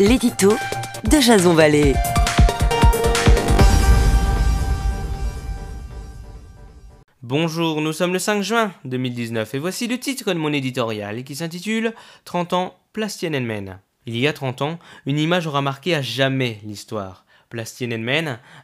l'édito de Jason Vallée. Bonjour, nous sommes le 5 juin 2019 et voici le titre de mon éditorial qui s'intitule 30 ans, place. Il y a 30 ans, une image aura marqué à jamais l'histoire. Place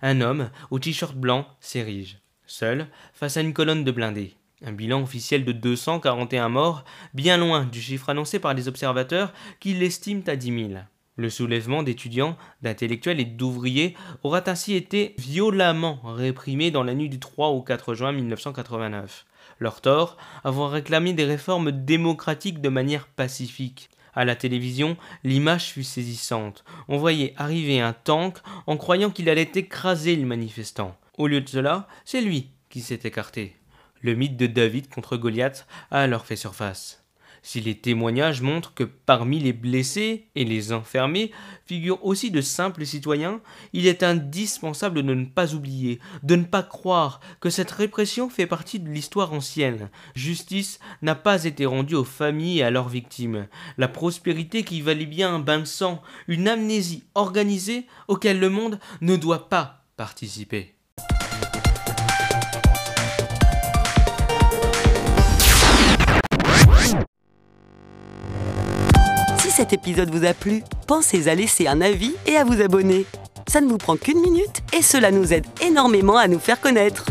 un homme au t-shirt blanc s'érige, seul, face à une colonne de blindés. Un bilan officiel de 241 morts, bien loin du chiffre annoncé par les observateurs qui l'estiment à 10 000. Le soulèvement d'étudiants, d'intellectuels et d'ouvriers aura ainsi été violemment réprimé dans la nuit du 3 au 4 juin 1989. Leur tort, avoir réclamé des réformes démocratiques de manière pacifique. À la télévision, l'image fut saisissante. On voyait arriver un tank en croyant qu'il allait écraser le manifestant. Au lieu de cela, c'est lui qui s'est écarté. Le mythe de David contre Goliath a alors fait surface. Si les témoignages montrent que parmi les blessés et les enfermés figurent aussi de simples citoyens, il est indispensable de ne pas oublier, de ne pas croire que cette répression fait partie de l'histoire ancienne. Justice n'a pas été rendue aux familles et à leurs victimes. La prospérité qui valait bien un bain de sang, une amnésie organisée auquel le monde ne doit pas participer. Cet épisode vous a plu, pensez à laisser un avis et à vous abonner. Ça ne vous prend qu'une minute et cela nous aide énormément à nous faire connaître.